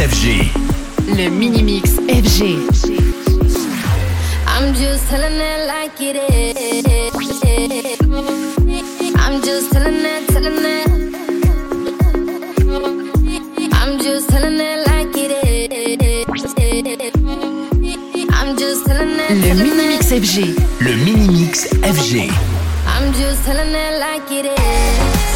FG. Le mini-mix FG. I'm just telling it like it is. I'm just telling it, telling it. I'm just telling it like it is. I'm just telling it. Le mini-mix FG. Le mini-mix FG. I'm just telling it like it is.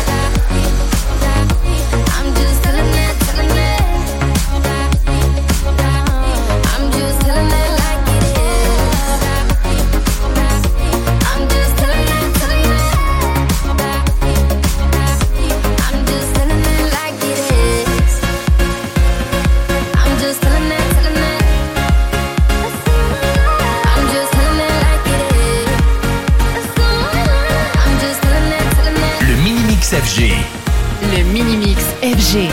Le mini-mix FG.